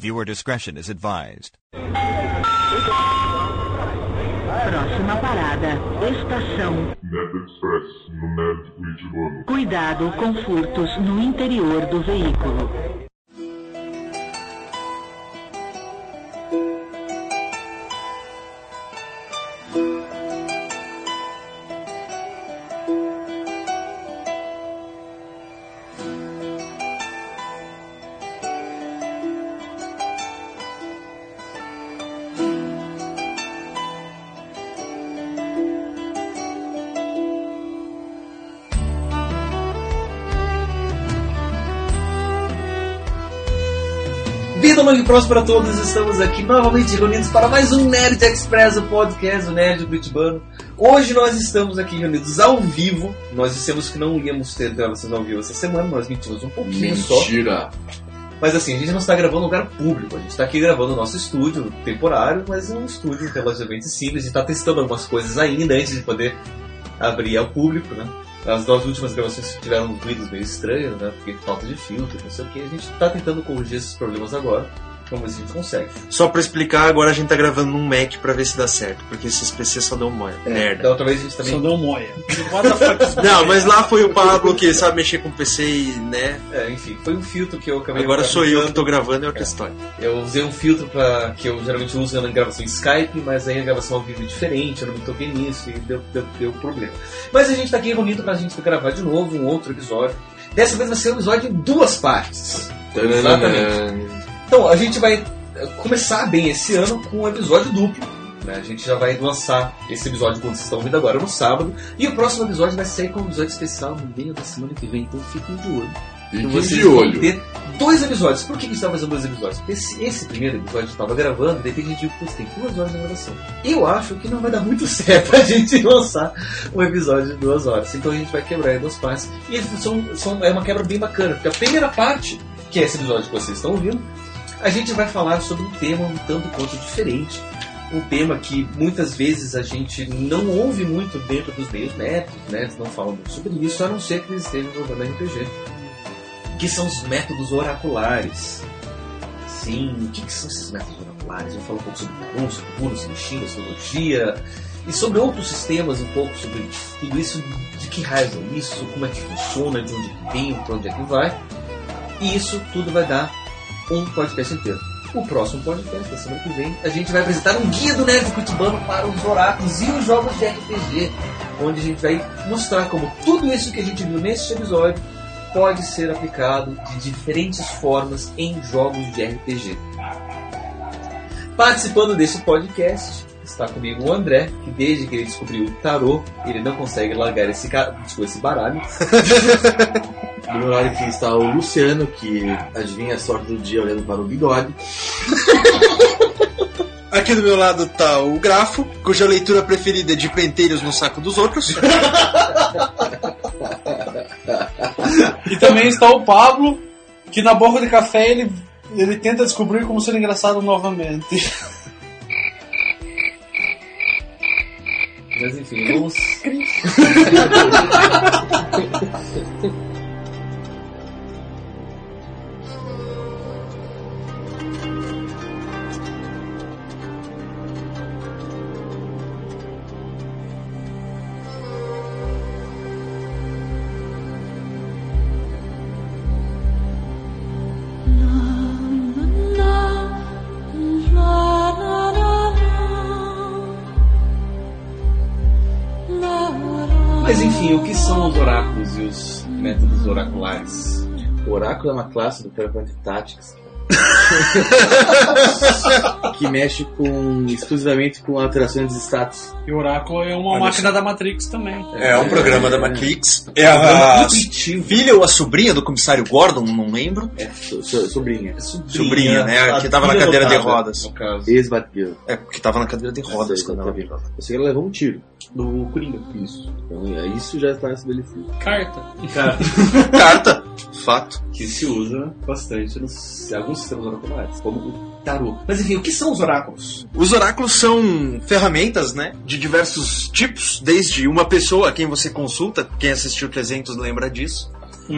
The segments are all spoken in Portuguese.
Viewer discretion is advised. Próxima parada, estação. Nerd Express, no Nerd Curitibano. Cuidado com furtos no interior do veículo. Vida longa e próspera a todos, estamos aqui novamente reunidos para mais um Nerd Express, o podcast do Nerd Curitibano. Hoje nós estamos aqui reunidos ao vivo. Nós dissemos que não íamos ter gravações ao vivo essa semana, nós mentimos um pouquinho só. Mentira. Mas assim, a gente não está gravando em lugar público, a gente está aqui gravando no nosso estúdio temporário, mas é um estúdio relativamente simples, a gente está testando algumas coisas ainda antes de poder abrir ao público, né? As duas últimas gravações tiveram ruídos meio estranhos, né? Porque falta de filtro, não sei o que. A gente está tentando corrigir esses problemas agora. Vamos ver se a gente consegue. Só pra explicar, agora a gente tá gravando num Mac pra ver se dá certo, porque esses PC só dão moia. Da Merda. outra vez a gente também. Só deu moia. What the fuck is Não, mas lá foi o Pablo que sabe mexer com PC e, né? É, enfim, foi um filtro que eu acabei. Agora sou eu que tô gravando, é outra história. Eu usei um filtro pra, que eu geralmente uso na gravação em Skype, mas aí a gravação ao vivo é diferente, eu não me toquei nisso e deu, deu, deu problema. Mas a gente tá aqui reunido pra gente gravar de novo um outro episódio. Dessa vez vai ser um episódio em duas partes. Exatamente. Então, a gente vai começar bem esse ano com um episódio duplo. né? A gente já vai lançar esse episódio quando vocês estão ouvindo agora no sábado. E o próximo episódio vai sair com um episódio especial no meio da semana que vem. Então fiquem de olho. que Fiquem vocês de vão olho. ter dois episódios. Por que a gente está fazendo dois episódios? Porque esse, esse primeiro episódio eu estava gravando, de repente a gente viu que tem duas horas de gravação. Eu acho que não vai dar muito certo a gente lançar um episódio de duas horas. Então a gente vai quebrar em duas partes. E são, são, é uma quebra bem bacana, porque a primeira parte, que é esse episódio que vocês estão ouvindo, a gente vai falar sobre um tema um tanto quanto diferente. Um tema que muitas vezes a gente não ouve muito dentro dos meios métodos, né? Eles não falam muito sobre isso, a não ser que eles estejam jogando RPG. Que são os métodos oraculares. Sim, o que, que são esses métodos oraculares? Eu falo um pouco sobre Tarô, sobre sobre Shin, astrologia, e sobre outros sistemas, um pouco sobre tudo isso, de que raios é isso, como é que funciona, de onde vem, para onde é que vai. E isso tudo vai dar um podcast inteiro. O próximo podcast, da semana que vem, a gente vai apresentar um guia do Nerd Curitibano para os oráculos e os jogos de RPG, onde a gente vai mostrar como tudo isso que a gente viu neste episódio pode ser aplicado de diferentes formas em jogos de RPG. Participando desse podcast está comigo o André, que desde que ele descobriu o tarô, ele não consegue largar esse, ca- desculpa, esse baralho. Do meu lado aqui está o Luciano, que adivinha a sorte do dia olhando para o bigode. Aqui do meu lado tá o Grafo, cuja leitura preferida é de pentelhos no saco dos outros. E também está o Pablo, que na boca de café ele, ele tenta descobrir como ser engraçado novamente. Mas enfim, vamos. Mas oraculares? O Oráculo é uma classe do Final Fantasy Tactics que mexe com exclusivamente com alterações de status. E o Oráculo é uma Olha máquina da Matrix também. É um programa da Matrix. É a filha ou a sobrinha do comissário Gordon, não lembro. É so- so- sobrinha. Sobrinha, né, a que tava na cadeira de rodas. No caso. Ex-Batgirl. É, porque tava na cadeira de rodas quando ela virou. Eu sei que ela levou um tiro. Do Coringa. Isso. Então é, isso já está estabelecido. Carta. Cara, Carta, fato. que se usa bastante nos em alguns sistemas oraculares, como o tarô. Mas enfim, o que são os oráculos? Os oráculos são ferramentas, né, de diversos tipos, desde uma pessoa a quem você consulta, quem assistiu 300 lembra disso,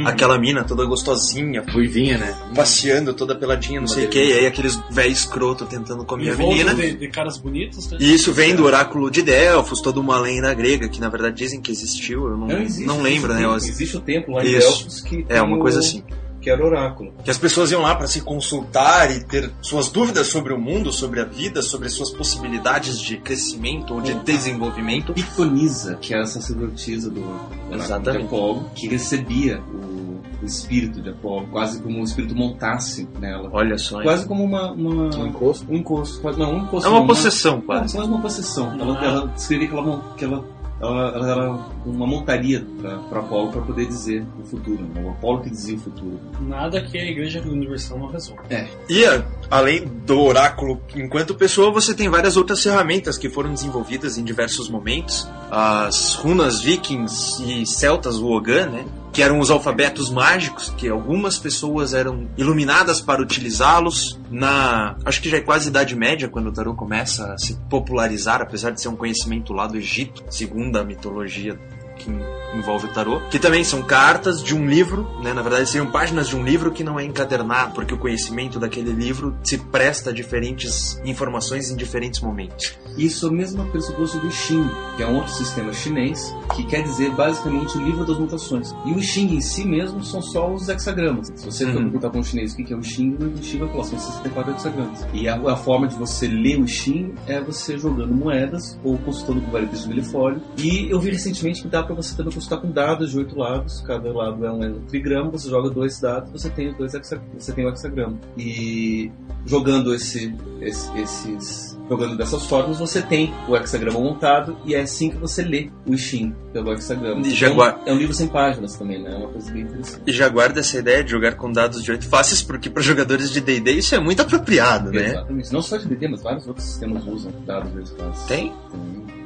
aquela mina toda gostosinha, Ruivinha, né? passeando toda peladinha, não sei o que, e aí aqueles velho escroto tentando comer a Em volta menina. de, de caras bonitos, né? E isso vem do oráculo de Delfos, toda uma lenda grega que na verdade dizem que existiu, eu não, Não, existe, não lembro, existe, né? Existe o templo lá em. Delfos que É uma o- coisa assim. Que era oráculo. Que as pessoas iam lá para se consultar e ter suas dúvidas sobre o mundo, sobre a vida, sobre suas possibilidades de crescimento ou de desenvolvimento. Pitonisa, que era a sacerdotisa do Exatamente. Apolo, que recebia o, o espírito de Apolo, quase como um espírito montasse nela. Olha só. hein? Quase como uma. uma- Um encosto. um encosto. quase- Não, um encosto. É uma não, possessão, Não, quase. quase uma possessão. Ela, ela descrevia que ela, que ela, ela, ela era uma montaria para Apolo para poder dizer o futuro. né? O Apolo que dizia o futuro. Nada que a Igreja Universal não resolva. E a- além do oráculo, enquanto pessoa, você tem várias outras ferramentas que foram desenvolvidas em diversos momentos. As runas vikings e celtas Wogan, né? Que eram os alfabetos mágicos, que algumas pessoas eram iluminadas para utilizá-los. Na. Acho que já é quase Idade Média, quando o tarô começa a se popularizar, apesar de ser um conhecimento lá do Egito, segundo a mitologia que envolve tarô, que também são cartas de um livro, né? Na verdade, seriam páginas de um livro que não é encadernado, porque o conhecimento daquele livro se presta a diferentes informações em diferentes momentos. Isso é o mesmo pressuposto do Xing, que é um outro sistema chinês, que quer dizer basicamente o livro das mutações. E o Xing em si mesmo são só os hexagramas. Se você for Uhum. perguntar para um chinês o que é o Xing, o Xing vai falar são 64 hexagramas. E a, a forma de você ler o Xing é você jogando moedas ou consultando com varetas de milifólio. E eu vi recentemente que dá para você também consultar com dados de oito lados. Cada lado é um trigrama, você joga dois dados, você tem os dois você tem o hexagrama. E jogando esse, esse- esses jogando dessas formas, você tem o hexagrama montado e é assim que você lê o Xing pelo hexagrama. E já Então, é um livro sem páginas também, né? É uma coisa bem interessante. E já guarda essa ideia de jogar com dados de oito faces, porque para jogadores de D&D isso é muito apropriado, né? Exatamente. Não só de DD, mas vários outros sistemas usam dados de espaço. Tem?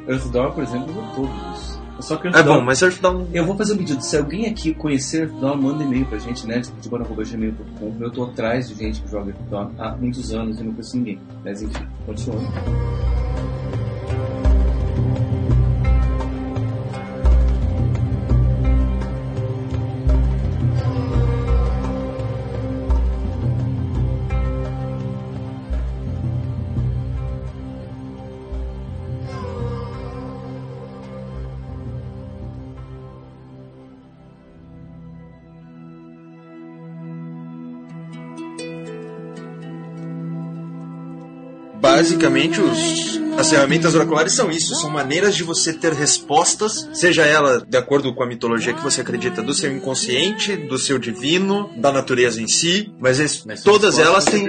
Earthdawn, por exemplo, usa todos. Só que É bom, mas Earthdawn... Eu vou fazer um pedido. Se alguém aqui conhecer Earthdawn, manda e-mail pra gente, né? Tipo, Eu tô atrás de gente que joga Earthdawn há muitos anos e não conheço ninguém. Mas enfim, continua. Basicamente, os, as ferramentas oraculares são isso, são maneiras de você ter respostas, seja ela de acordo com a mitologia que você acredita, do seu inconsciente, do seu divino, da natureza em si, mas, es- Mas todas elas têm.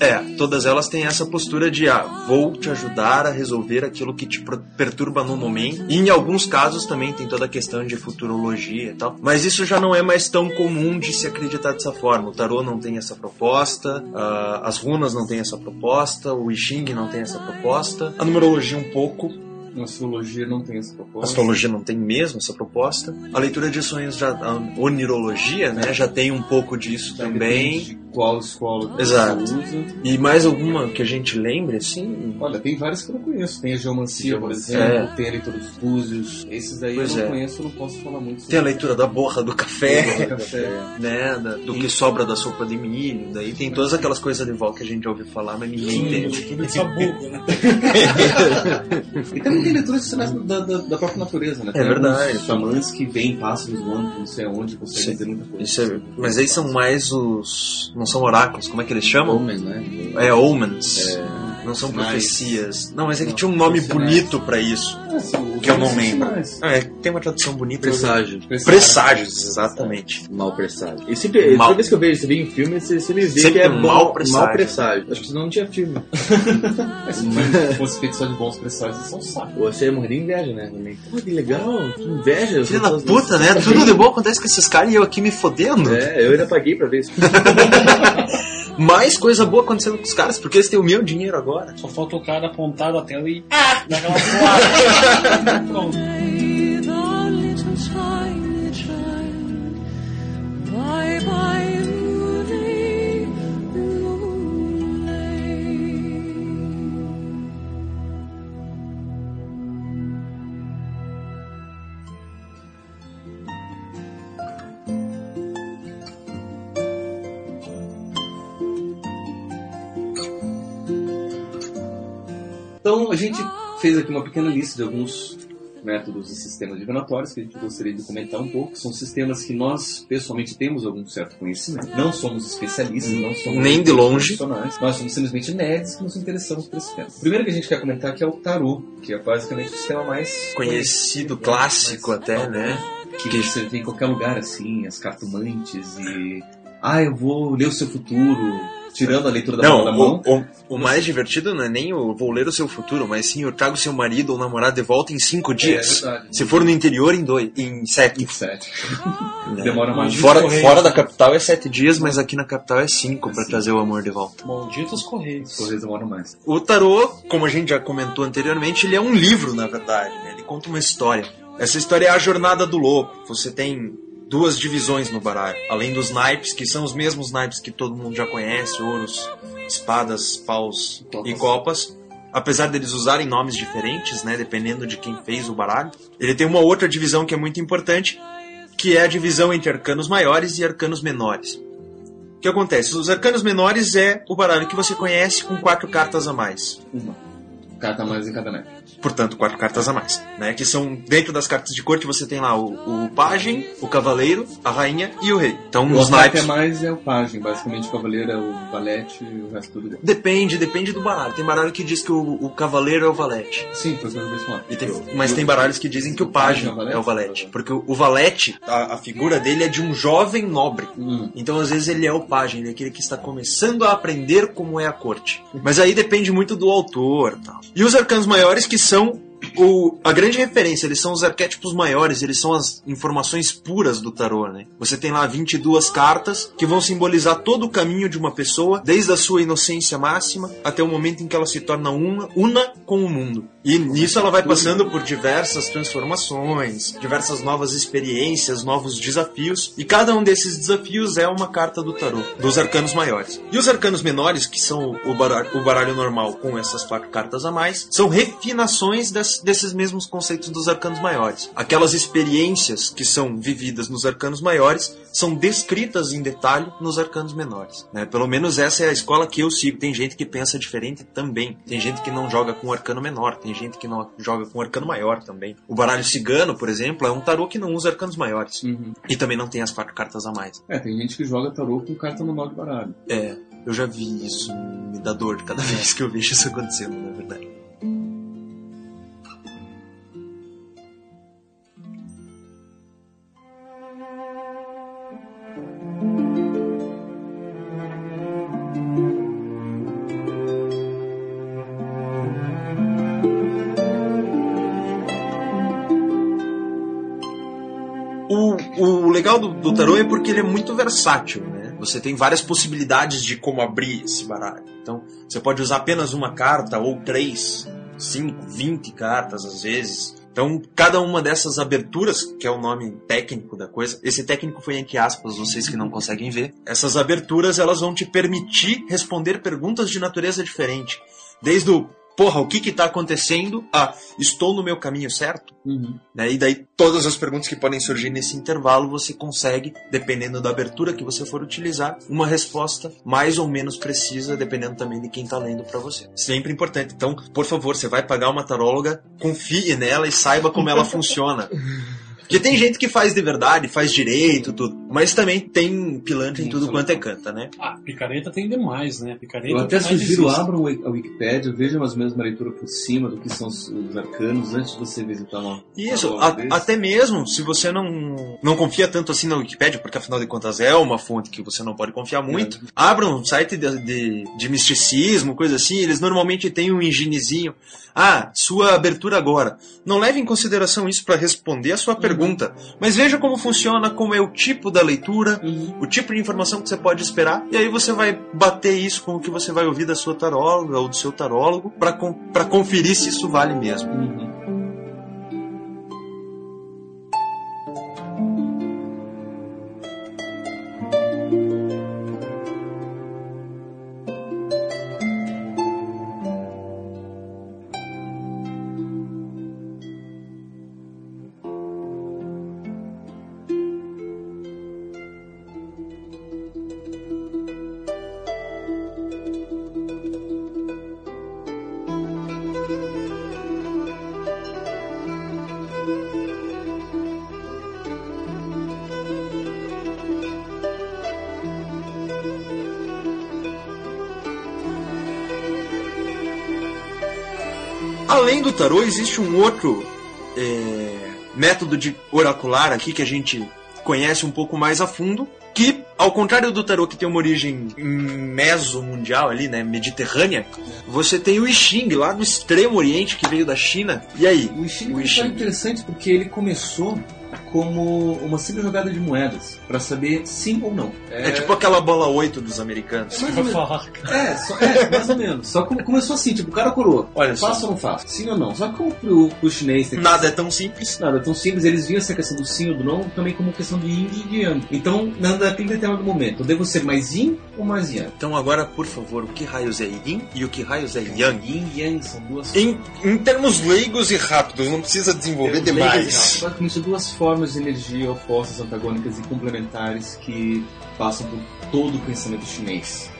É, todas elas têm essa postura de ah, vou te ajudar a resolver aquilo que te perturba no momento. E em alguns casos também tem toda a questão de futurologia e tal. Mas isso já não é mais tão comum de se acreditar dessa forma. O tarô não tem essa proposta, ah, as runas não têm essa proposta, o I Ching não tem essa proposta, a numerologia um pouco, A astrologia não tem essa a proposta. astrologia não tem mesmo essa proposta. A leitura de sonhos já, a onirologia, né, já tem um pouco disso Já também. Qual escola que Exato. usa. E mais alguma que a gente lembre, assim? Olha, tem várias que eu não conheço. Tem a geomancia, por Geomancia. exemplo, tem a leitura dos búzios. Esses daí Pois eu não é. conheço, eu não posso falar muito Tem a leitura da borra do café, café. né? da- do que sobra da sopa de milho. Daí tem todas aquelas coisas de volta que a gente ouviu falar, mas ninguém entende. Tudo de sabugo, né? E também tem leitura de sinais da, da, da própria natureza, né? É Tem verdade. alguns xamãs que veem pássaros voando, não sei aonde, conseguem dizer muita coisa. Isso é- mas aí são mais os. Não são oráculos, como é que eles chamam? Homens, né? É, omens. Não são Sinais. profecias. Não, mas é que Não, tinha um nome bonito pra isso. Ah, sim, Que eu não lembro. Ah, é, tem uma tradução bonita. Presságio. Presságios, exatamente. Mal presságio. E sempre, Mal. toda vez que eu vejo você em filme, você, você me vê Sempre que é um mau presságio. Mal presságio. Acho que senão não tinha filme. Mas se fosse feito só de bons presságios, eles são sacos. Você morrer de inveja, né? Também. Pô, que legal, que inveja. Filho da puta, né? Tudo de bom acontece com esses caras e eu aqui me fodendo. É, eu ainda paguei pra ver isso. Mais coisa boa acontecendo com os caras, porque eles têm o meu dinheiro agora. Só falta o cara apontar a tela e. Ah! Daquela voada. Pronto. Bye bye, Então a gente fez aqui uma pequena lista de alguns métodos e sistemas divinatórios que a gente gostaria de comentar um pouco. São sistemas que nós, pessoalmente, temos algum certo conhecimento. Não somos especialistas, não somos... Nem de longe. profissionais. Nós somos simplesmente nerds que nos interessamos por esse tema. O primeiro que a gente quer comentar aqui é o Tarô, que é basicamente o sistema mais... Conhecido, clássico até, né? Que você vê em qualquer lugar, assim, as cartomantes e... Ah, eu vou ler o seu futuro, tirando a leitura da mão da Não, mão. o, o, o mais divertido não é nem o vou ler o seu futuro, mas sim eu trago seu marido ou namorado de volta em cinco dias. É verdade. Se for no interior, em dois, em sete. Sete. Demora mais. Fora, Correios. fora da capital é sete dias, mas aqui na capital é cinco pra Sim. trazer o amor de volta. Malditos Correios. Os Correios demoram mais. O tarô, como a gente já comentou anteriormente, ele é um livro, na verdade. né? Ele conta uma história. Essa história é a jornada do lobo. Você tem duas divisões no baralho. Além dos naipes, que são os mesmos naipes que todo mundo já conhece, ouros, espadas, paus e copas. Apesar deles usarem nomes diferentes, né, dependendo de quem fez o baralho, ele tem uma outra divisão que é muito importante, que é a divisão entre arcanos maiores e arcanos menores. O que acontece? Os arcanos menores é o baralho que você conhece com quatro cartas a mais. Uma. Carta a mais em cada naipe. Portanto, quatro cartas a mais. Né? Que são, dentro das cartas de corte, você tem lá o, o pajem, o cavaleiro, a rainha e o rei. Então, O os naipes... é mais é o pajem. Basicamente o cavaleiro é o valete e o resto tudo. Depende, depende do baralho. Tem baralho que diz que o, o cavaleiro é o valete. Sim, foi o que eu vou falar. E tem- mas tem baralhos que dizem que o pajem é o valete. Porque o, o valete, a, a figura dele é de um jovem nobre. Hum. Então, às vezes, ele é o pajem, ele é aquele que está começando a aprender como é a corte. Mas aí depende muito do autor tal. E os arcanos maiores, que são o, a grande referência, eles são os arquétipos maiores, eles são as informações puras do tarô, né? Você tem lá 22 cartas que vão simbolizar todo o caminho de uma pessoa, desde a sua inocência máxima até o momento em que ela se torna una, una com o mundo. E nisso ela vai passando por diversas transformações, diversas novas experiências, novos desafios, e cada um desses desafios é uma carta do tarô, dos arcanos maiores. E os arcanos menores, que são o baralho, o baralho normal com essas quatro cartas a mais, são refinações des- desses mesmos conceitos dos arcanos maiores. Aquelas experiências que são vividas nos arcanos maiores são descritas em detalhe nos arcanos menores. né? Pelo menos essa é a escola que eu sigo. Tem gente que pensa diferente também. Tem gente que não joga com arcano menor, tem gente que não joga com arcano maior também. O baralho cigano, por exemplo, é um tarô que não usa arcanos maiores. Uhum. E também não tem as quatro cartas a mais. É, tem gente que joga tarô com carta normal de baralho. É, eu já vi isso, me dá dor cada vez que eu vejo isso acontecendo, na verdade. Legal do, do tarô é porque ele é muito versátil, né? Você tem várias possibilidades de como abrir esse baralho. Então, você pode usar apenas uma carta, ou três, cinco, vinte cartas às vezes. Então, cada uma dessas aberturas, que é o nome técnico da coisa, esse técnico foi entre aspas, vocês que não conseguem ver. Essas aberturas, elas vão te permitir responder perguntas de natureza diferente. Desde o, porra, o que que tá acontecendo? A, estou no meu caminho certo? Uhum. né? E daí todas as perguntas que podem surgir nesse intervalo você consegue, dependendo da abertura que você for utilizar, uma resposta mais ou menos precisa, dependendo também de quem está lendo para você. Sempre importante. Então, por favor, você vai pagar uma taróloga, confie nela e saiba como ela funciona. Porque tem gente que faz de verdade, faz direito, tudo. Mas também tem pilantra em tudo quanto é canta, né? Ah, picareta tem demais, né? Picareta Eu até sugiro, abram a Wikipédia, vejam menos uma leitura por cima do que são os, os arcanos antes de você visitar uma. Isso, uma a- até mesmo se você não, não confia tanto assim na Wikipédia, porque afinal de contas é uma fonte que você não pode confiar muito, abra um site de, de, de misticismo, coisa assim, eles normalmente têm um enginezinho. Ah, sua abertura agora. Não leve em consideração isso para responder a sua pergunta, mas veja como funciona, como é o tipo da leitura, Uhum. o tipo de informação que você pode esperar, e aí você vai bater isso com o que você vai ouvir da sua taróloga ou do seu tarólogo para conferir se isso vale mesmo. Uhum. Do tarô, existe um outro é, método de oracular aqui que a gente conhece um pouco mais a fundo, que, ao contrário do tarô que tem uma origem meso-mundial ali, né, mediterrânea, você tem o I Ching lá do extremo oriente que veio da China. E aí? O Xing é O I história Ching. interessante porque ele começou como uma simples jogada de moedas para saber sim ou não. É tipo aquela bola 8 dos americanos. mais menos. falar. É, só- é, mais ou menos. Só que começou assim, tipo, o cara coroa. Olha só. faço ou não faço? Sim ou não? Só que como pro, pro chinês tem Nada é tão simples. nada tão simples, eles viam essa questão do sim ou do não também como questão de yin e de yang. Então, naquele determinado momento, eu devo ser mais yin ou mais yang? Então agora, por favor, o que raios é Yin e o que raios é Yang? Yin e yang são duas Em, em termos leigos e rápidos, não precisa desenvolver demais. Basicamente, duas formas de energia opostas, antagônicas e complementares que passam por todo o pensamento chinês.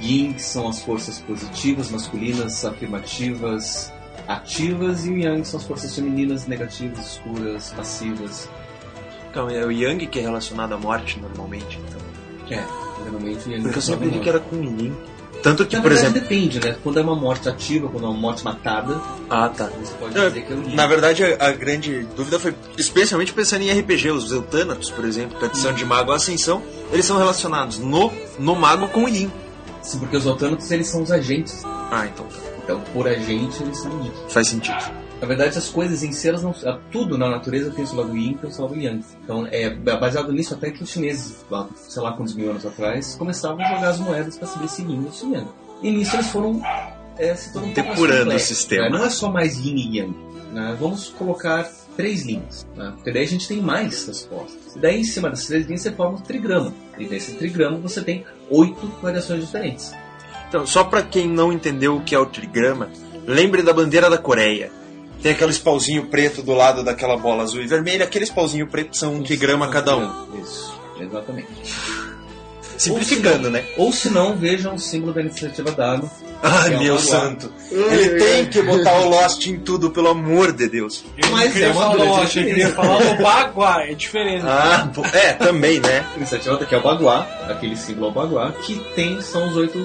Yin são as forças positivas, masculinas, afirmativas, ativas, e o Yang são as forças femininas, negativas, escuras, passivas. Então, é o Yang que é relacionado à morte normalmente. Então. É, geralmente o Yang Porque eu é sempre menor. vi que era com Yin. Tanto que, Na por verdade, exemplo. depende, né? Quando é uma morte ativa, quando é uma morte matada, Ah, tá. você pode Não, dizer que é o Yin. Na verdade, a, a grande dúvida foi, especialmente pensando em RPG, os Eutânatos, por exemplo, tradição de Mago Ascensão, eles são relacionados no, no Mago com o Yin. Sim, porque os autônomos, eles são os agentes. Ah, então tá. Então, por agente, eles são Yin. Faz sentido. Na verdade, as coisas em si, elas não, tudo na natureza tem o seu lado yin e o seu lado yang. Então, é baseado nisso até que os chineses, sei lá quantos mil anos atrás, começavam a jogar as moedas para saber se yin ou se yang. E nisso eles foram é, se tornando um Depurando o sistema. né? Não é só mais yin e yang. né? Vamos colocar três linhas, né? porque daí a gente tem mais respostas. E daí, em cima dessas três linhas, você forma um trigrama. E nesse trigrama você tem oito variações diferentes. Então, só pra quem não entendeu o que é o trigrama, lembre da bandeira da Coreia. Tem aquele pauzinho preto do lado daquela bola azul e vermelha, aqueles pauzinhos pretos são um trigrama cada um. Isso, exatamente. Simplificando, né? Ou se não, vejam o símbolo da iniciativa d'água. Ai, É meu santo. Ele tem que botar o Lost em tudo, pelo amor de Deus. Eu Mas é uma falar Lost, eu queria falar o Bagua, é diferente. Ah, é, também, né? A iniciativa que é o Baguá, aquele símbolo é o Baguá, que tem, são os oito,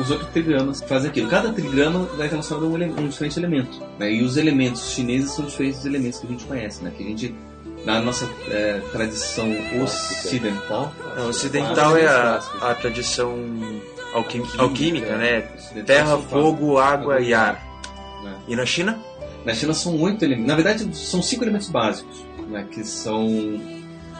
os oito trigramas que fazem aquilo. Cada trigrama vai relacionado a um, um diferente elemento. Né? E os elementos chineses são diferentes dos elementos que a gente conhece, né? Que a gente, na nossa é, tradição ocidental... A ocidental é a, a tradição alquim- alquímica, né? Terra, fogo, água e ar. E na China? Na China são oito elementos. Na verdade, são cinco elementos básicos, né, que são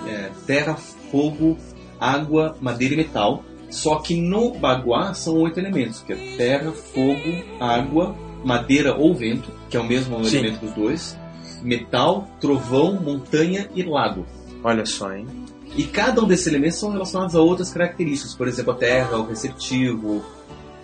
é, terra, fogo, água, madeira e metal. Só que no Baguá são oito elementos, que é terra, fogo, água, madeira ou vento, que é o mesmo Sim. elemento dos dois, metal, trovão, montanha e lago. Olha só, hein? E cada um desses elementos são relacionados a outras características. Por exemplo, a terra, o receptivo,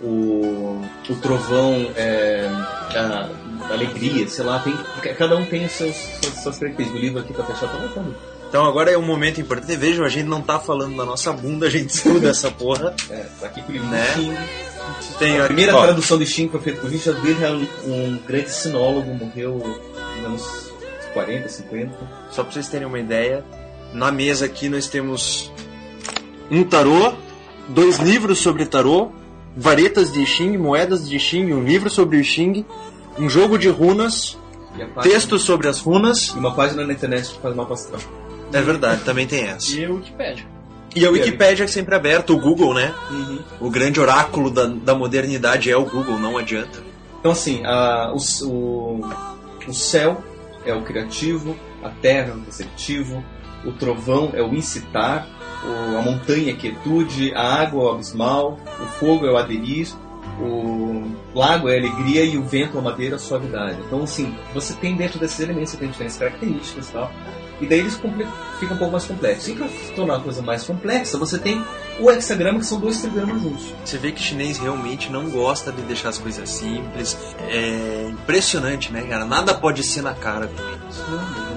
o, o trovão, é, a, a alegria, sei lá. Tem, cada um tem as suas, suas, suas características. O livro aqui pra fechar tá voltando. Então agora é um momento importante. Vejam, a gente não tá falando da nossa bunda, a gente estuda essa porra. É, tá aqui com o livro Né? Tem A primeira tradução de Xing foi feita por Richard Wilhelm, um grande sinólogo, morreu nos anos 40, 50. Só pra vocês terem uma ideia, na mesa aqui nós temos um tarô, dois livros sobre tarô, varetas de Xing, moedas de Xing, um livro sobre o Xing, um jogo de runas, página- textos sobre as runas. E uma página na internet que faz mapa astral. É verdade, também tem essa. E o Wikipedia. E a Wikipédia é sempre aberta, o Google, né? Uhum. O grande oráculo da, da modernidade é o Google, não adianta. Então, assim, a- o, o, o céu é o criativo, a terra é o receptivo, o trovão é o incitar, o- a montanha é a quietude, a água é o abismal, o fogo é o aderir, o lago é a alegria e o vento é a madeira, a suavidade. Então, assim, você tem dentro desses elementos, você tem diferentes características e tal. E daí eles ficam um pouco mais complexos. E para tornar a coisa mais complexa, você tem o hexagrama, que são dois trigramas juntos. Você vê que o chinês realmente não gosta de deixar as coisas simples. É impressionante, né, cara? Nada pode ser na cara com eles.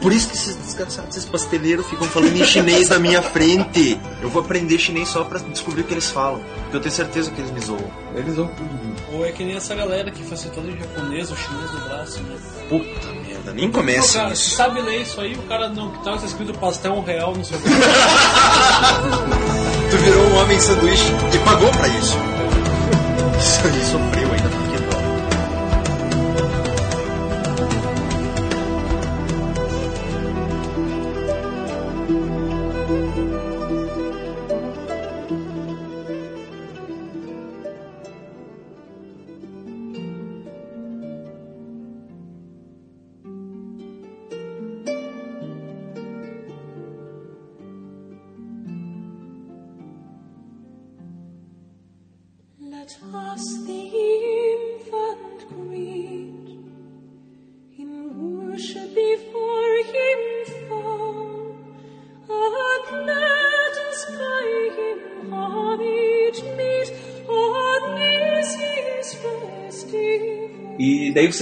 Por isso que esses desgraçados, esses pasteleiros ficam falando em chinês na minha frente. Eu vou aprender chinês só pra descobrir o que eles falam. Porque eu tenho certeza que eles me zoam. eles vão tudo junto. Ou é que nem essa galera que faz todo em japonês, o chinês do braço, né? Puta merda, nem Pô, começa cara, se isso. sabe ler isso aí, o cara não que tá escrito pastel um real no seu Tu virou um homem sanduíche e pagou pra isso. Isso aí sofreu ainda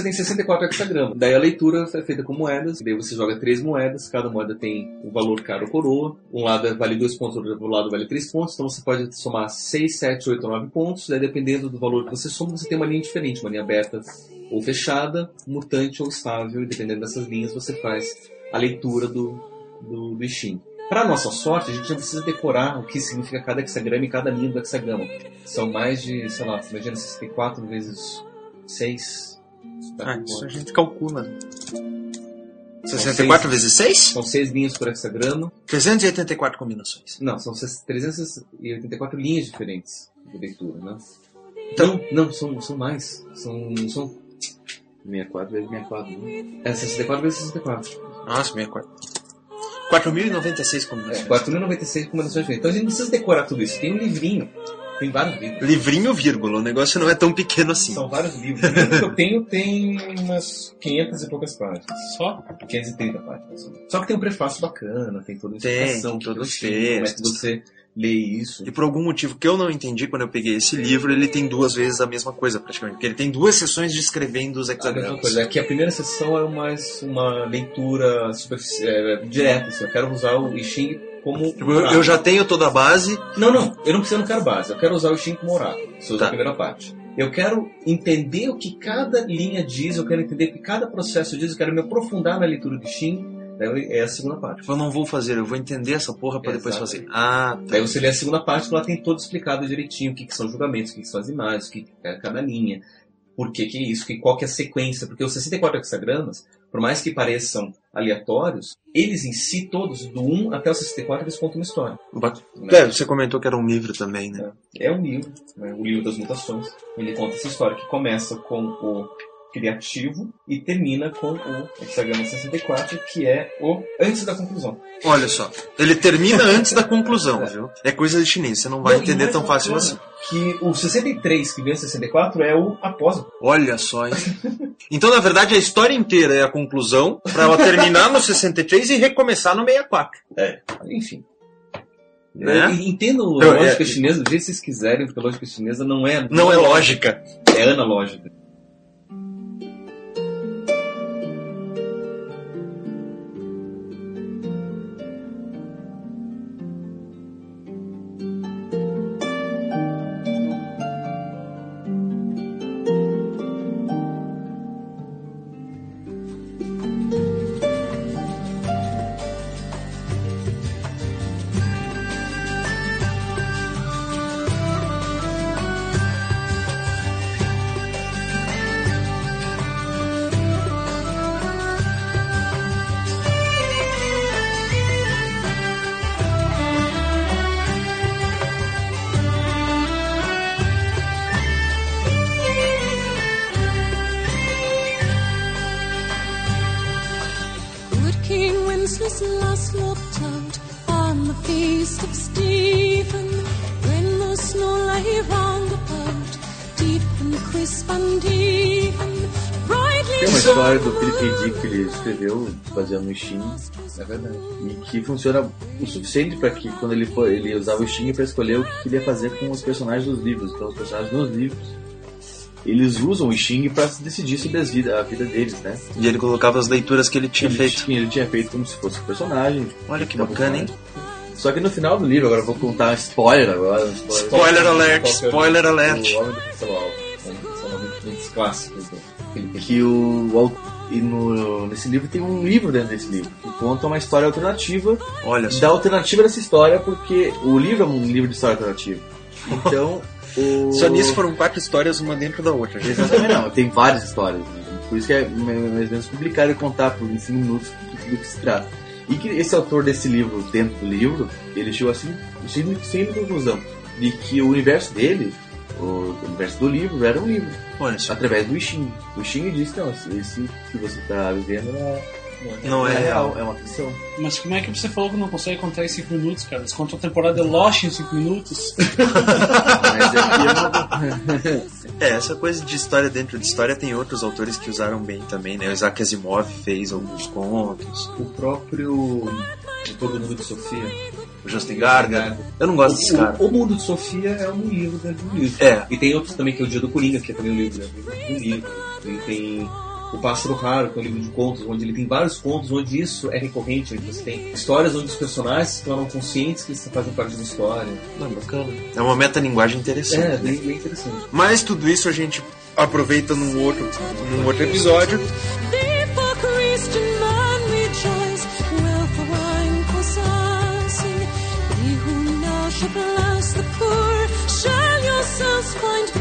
tem 64 hexagramas. Daí a leitura é feita com moedas. Daí você joga três moedas. Cada moeda tem o valor caro ou coroa. Um lado vale 2 pontos, outro lado vale 3 pontos. Então você pode somar 6, 7, 8 ou 9 pontos. Daí dependendo do valor que você soma, você tem uma linha diferente. Uma linha aberta ou fechada, mutante ou estável. E dependendo dessas linhas, você faz a leitura do, do, do Steam. Para nossa sorte, a gente não precisa decorar o que significa cada hexagrama e cada linha do hexagrama. São mais de, sei lá, imagina 64 vezes 6. Ah, isso a gente calcula. 64 vezes 6? São 6 linhas por hexagrama. 384 combinações. Não, são 384 linhas diferentes de leitura, né? Então- Não, não, são, são mais. São, são 64 vezes 64. Né? é 64 vezes 64. Nossa, 64. 4.096 É, combinações. 4.096 combinações diferentes. Então a gente não precisa decorar tudo isso. Tem um livrinho. Tem vários livros. Livrinho, vírgula. O negócio não é tão pequeno assim. São vários livros. O livro que eu tenho tem umas 500 e poucas páginas. Só? 530 páginas. Só que tem um prefácio bacana, tem toda a Tem, explicação. tem que todos os tinha, Como é que textos. você lê isso. E por algum motivo que eu não entendi quando eu peguei esse livro, ele tem duas vezes a mesma coisa, praticamente. Porque ele tem duas sessões descrevendo os A mesma hexagramas. coisa, é que a primeira sessão é mais uma leitura é, direta. Assim, eu quero usar o I Ching como. Tipo, eu, eu já tenho toda a base. Não, não, eu não preciso, eu não quero base. Eu quero usar o I Ching como oráculo. Isso é Tá. a primeira parte. Eu quero entender o que cada linha diz, eu quero entender o que cada processo diz, eu quero me aprofundar na leitura do Shin. É a segunda parte. Eu não vou fazer, eu vou entender essa porra pra depois fazer. Ah, tá. Daí você lê a segunda parte que ela tem todo explicado direitinho o que, que são julgamentos, o que, que são as imagens, o que, que é cada linha, por que, que é isso, que, qual que é a sequência. Porque os 64 hexagramas, por mais que pareçam aleatórios, eles em si, todos, do 1 até o 64, eles contam uma história. né? É, você comentou que era um livro também, né? É um livro, né, o livro das mutações. Ele conta essa história que começa com o criativo e termina com o hexagrama 64, que é o antes da conclusão. Olha só, ele termina antes da conclusão, viu? É coisa de chinês, você não vai Não, entender tão fácil assim. Que o 63 que vem o 64 é o após. Olha só, hein? Então, na verdade, a história inteira é a conclusão pra ela terminar no 63 e recomeçar no 64. Enfim. Né? Eu entendo a lógica é- chinesa do jeito que vocês quiserem, porque a lógica chinesa não é. Não é lógica. É analógica. Looked out on the feast of Stephen when the snow lay round about, deep and crisp and even, Tem uma história do Philip. Dick que ele escreveu baseado no Steam É verdade. e que funciona o suficiente para que quando ele for, ele usava o Steam para escolher o que queria fazer com os personagens dos livros. Então, os personagens dos livros eles usam o Xing para decidir sobre as vida, a vida deles, né? E ele colocava as leituras que ele tinha ele, feito. Tinha, ele tinha feito como se fosse um personagem. Olha que bacana, hein? Só que no final do livro, agora eu vou contar um spoiler agora. Um spoiler. Spoiler alert, é o- spoiler alert. O Homem do Castelo Alto. São, clássicos que o, e no, nesse livro tem um livro dentro desse livro que conta uma história alternativa Olha só. da alternativa dessa história porque o livro é um livro de história alternativa então o Só nisso foram quatro histórias, uma dentro da outra. gente. exatamente não tem várias histórias por isso que é mais ou menos complicado contar por 25 minutos do, que se trata e que esse autor desse livro dentro do livro ele chegou assim sem sem conclusão de que o universo dele o universo do livro era um livro Olha só. através do Ishin. O Ishin disse, não, esse- que você está vivendo é, Não é real. é uma ficção. Mas como é que você falou que não consegue contar em 5 minutos, cara? Você contou a temporada Lost em 5 minutos? Mas não... É, essa coisa de história dentro de história tem outros autores que usaram bem também, né? O Isaac Asimov fez alguns contos, O próprio Todo Mundo de Sofia. o Justin Gargar. Eu não gosto desse O, cara. o, o Mundo de Sofia é um livro dentro de um livro. É. E tem outros também, que é o Dia do Coringa, que é também um livro dentro de um livro. E tem o Pássaro Raro, que é um livro de contos, onde ele tem vários contos, onde isso é recorrente. Onde você tem histórias onde os personagens se tornam conscientes que eles fazem parte de uma história. Não, bacana. É uma metalinguagem interessante. É, né? bem, bem interessante. Mas tudo isso a gente aproveita num outro, num outro episódio. Man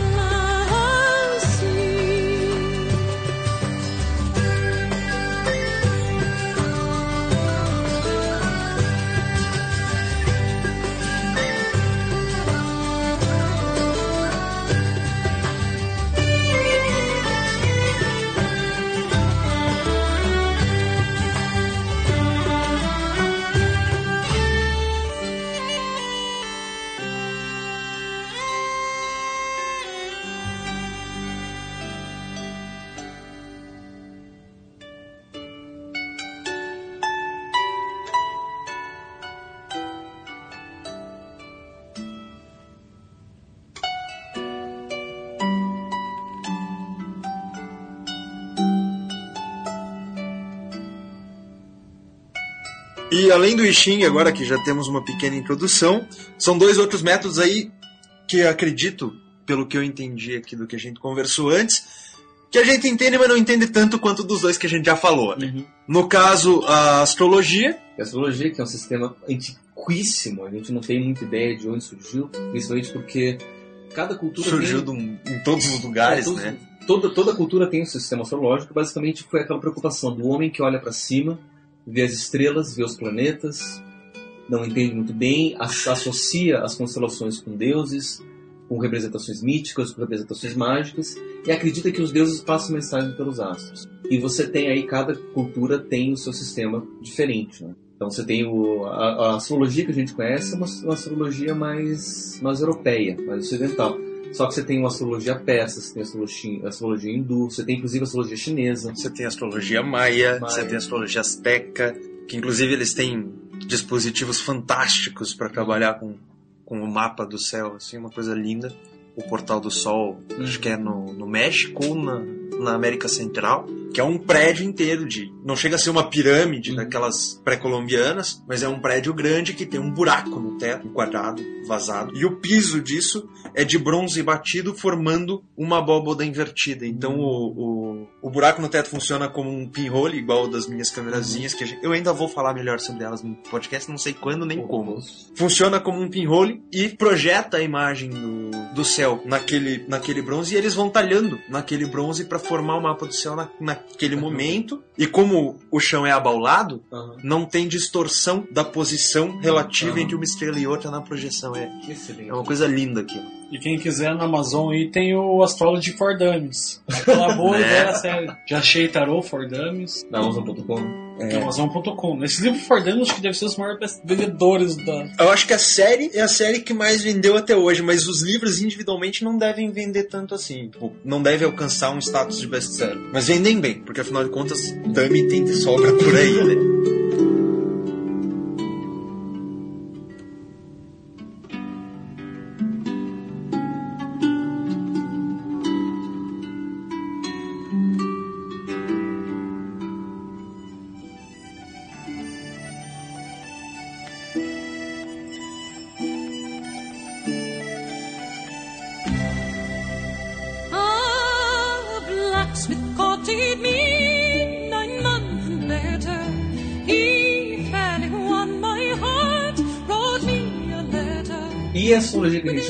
E além do I Ching, agora que já temos uma pequena introdução, são dois outros métodos aí que eu acredito, pelo que eu entendi aqui do que a gente conversou antes, que a gente entende, mas não entende tanto quanto dos dois que a gente já falou. né? No caso, a astrologia, a astrologia, que é um sistema antiquíssimo, a gente não tem muita ideia de onde surgiu, principalmente porque cada cultura surgiu tem... em todos os lugares, É, todos- né? Toda, toda cultura tem um sistema astrológico, basicamente foi aquela preocupação do homem que olha para cima, vê as estrelas, vê os planetas, não entende muito bem, as- associa as constelações com deuses, com representações míticas, com representações mágicas, e acredita que os deuses passam mensagem pelos astros. E você tem aí, cada cultura tem o seu sistema diferente, né? Então você tem o, a, a astrologia que a gente conhece é uma, uma astrologia mais, mais europeia, mais ocidental. Só que você tem uma astrologia persa, você tem astrologia, astrologia hindu, você tem inclusive astrologia chinesa. Você tem astrologia maia, Maia. você tem astrologia azteca, que inclusive eles têm dispositivos fantásticos para trabalhar com, com o mapa do céu, assim, uma coisa linda. O Portal do Sol, acho que é no, no México ou na, na América Central, que é um prédio inteiro de. Não chega a ser uma pirâmide Uhum. daquelas pré-colombianas, mas é um prédio grande que tem um buraco no teto, um quadrado, vazado. E o piso disso é de bronze batido, formando uma abóboda invertida. Então o, o, o buraco no teto funciona como um pinhole, igual das minhas câmerazinhas, que a gente- eu ainda vou falar melhor sobre elas no podcast, não sei quando nem como. Funciona como um pinhole e projeta a imagem do, do céu naquele, naquele bronze e eles vão talhando naquele bronze para formar o mapa do céu na, naquele momento. E como o chão é abaulado, Aham. não tem distorção da posição relativa Aham. entre uma estrela e outra na projeção. É, Excelente. é uma coisa linda aquilo. E quem quiser na Amazon aí tem o Astrology for Dummies. Aquela boa ideia série. Já achei Tarot for Dummies. Na Amazon.com. É. Amazon.com. Esse livro for Dummies acho que deve ser os maiores vendedores da. Eu acho que a série é a série que mais vendeu até hoje, mas os livros individualmente não devem vender tanto assim. Tipo, não deve alcançar um status de best-seller. Mas vendem bem, porque afinal de contas, Dummy tem de sobra por aí, né?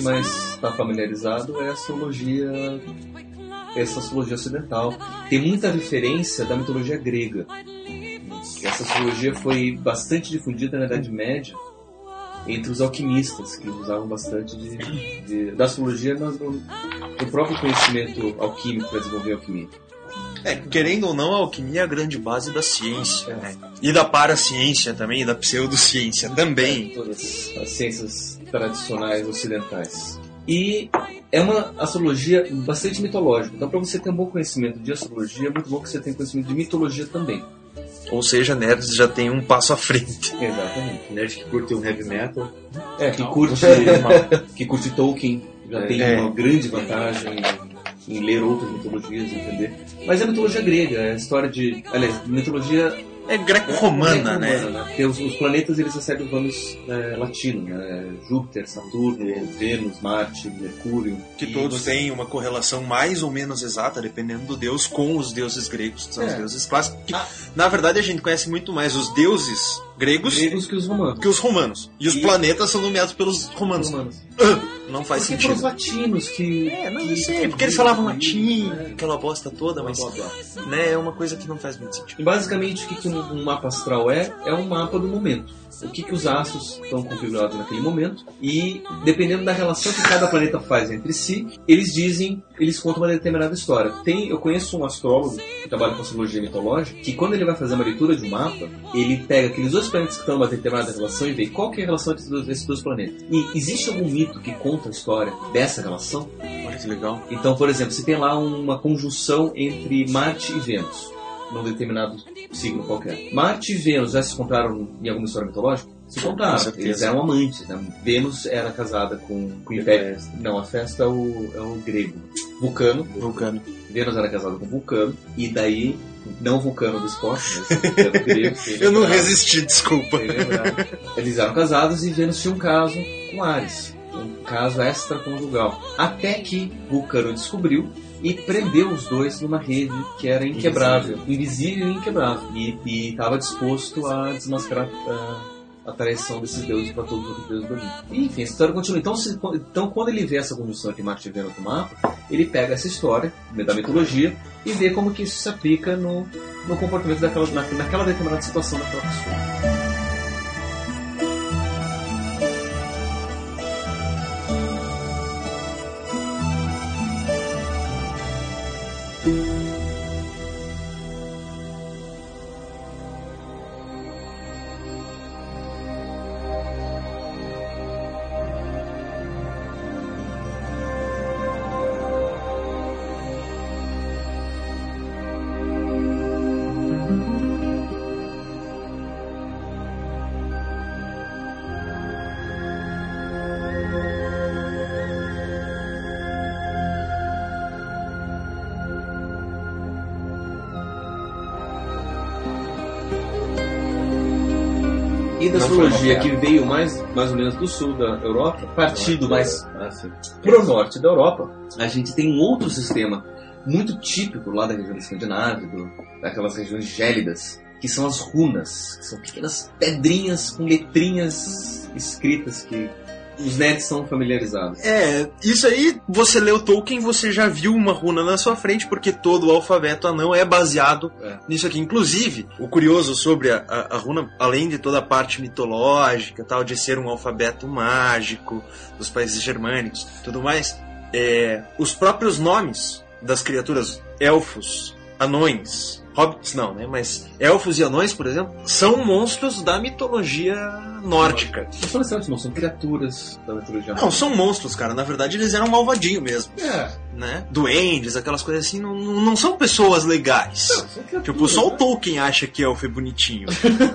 Mais está familiarizado é a astrologia, essa astrologia ocidental. Tem muita referência da mitologia grega. Essa astrologia foi bastante difundida na Idade Média entre os alquimistas, que usavam bastante de, de- da astrologia no, no- próprio conhecimento alquímico para desenvolver alquimia. É, querendo ou não, a alquimia é a grande base da ciência, né? E da paraciência também, e da pseudociência também. Todas as ciências tradicionais ocidentais. E é uma astrologia bastante mitológica. Então, para você ter um bom conhecimento de astrologia, é muito bom que você tenha conhecimento de mitologia também. Ou seja, nerds já tem um passo à frente. Exatamente. Nerd que curte um heavy metal. É, que curte, que curte Tolkien, já tem É. uma grande vantagem em, ler outras mitologias, entender. Mas é mitologia grega, é a história de. Aliás, mitologia É greco-romana, né? Porque os, os planetas eles recebem os nomes é, latinos, né? Júpiter, Saturno, Vênus, Marte, Mercúrio. Que todos você- têm uma correlação mais ou menos exata, dependendo do deus, com os deuses gregos, que são os É. deuses clássicos. Que, Ah. Na verdade, a gente conhece muito mais os deuses gregos gregos que os romanos. que os romanos. E os E- planetas são nomeados pelos Os romanos. romanos. Não faz Porque sentido. latinos que. É, não sei, porque eles falavam que- latim, É. aquela bosta toda, mas Blá, blá, blá. né, é uma coisa que não faz muito sentido. E basicamente o que, que um, um mapa astral é? É um mapa do momento. O que, que os astros estão configurados naquele momento e dependendo da relação que cada planeta faz entre si, eles dizem, eles contam uma determinada história. Tem, eu conheço um astrólogo que trabalha com astrologia mitológica que quando ele vai fazer uma leitura de um mapa, ele pega aqueles dois planetas que estão numa determinada relação e vê qual que é a relação entre esses dois, planetas. E existe algum mito que conta a história dessa relação? Olha que legal. Então, por exemplo, se tem lá uma conjunção entre Marte e Vênus, num determinado signo qualquer. Marte e Vênus já se encontraram em alguma história mitológica? Se encontraram. Eles eram amantes. Né? Vênus era casada com, com o Império. Não, a festa é o, é o grego. Vulcano. Vulcano. Vênus era casada com Vulcano. E daí, não Vulcano do esporte, mas Vulcano grego. Eu não resisti, desculpa. Eles eram casados e Vênus tinha um caso com Ares. Um caso extraconjugal. Até que Vulcano descobriu e prendeu os dois numa rede que era inquebrável. Invisível e inquebrável. E estava disposto a desmascarar a, a traição desses deuses para todos os deuses do Olimpo. Enfim, a história continua. Então, se- então, quando ele vê essa conjunção entre Marte Vênus no mapa, ele pega essa história da mitologia e vê como que isso se aplica no, no comportamento daquela, na, naquela determinada situação daquela pessoa. Foi que veio mais, mais ou menos do sul da Europa, partindo mais Ah, sim. pro norte da Europa, a gente tem um outro sistema muito típico lá da região da Escandinávia, do, daquelas regiões gélidas, que são as runas, que são pequenas pedrinhas com letrinhas escritas que os nerds são familiarizados. É, isso aí, você leu Tolkien, você já viu uma runa na sua frente, porque todo o alfabeto anão é baseado É. nisso aqui. Inclusive, o curioso sobre a, a- a runa, além de toda a parte mitológica, tal, de ser um alfabeto mágico dos países germânicos, tudo mais, é, os próprios nomes das criaturas elfos, anões, hobbits não, né? Mas elfos e anões, por exemplo, são monstros da mitologia nórdica. Não são não, são criaturas da mitologia. Não, são monstros, cara. Na verdade, eles eram malvadinhos mesmo É, né? Duendes, aquelas coisas assim, não, não não são pessoas legais. criaturas, Tipo, só o né? Tolkien acha que elfo é bonitinho.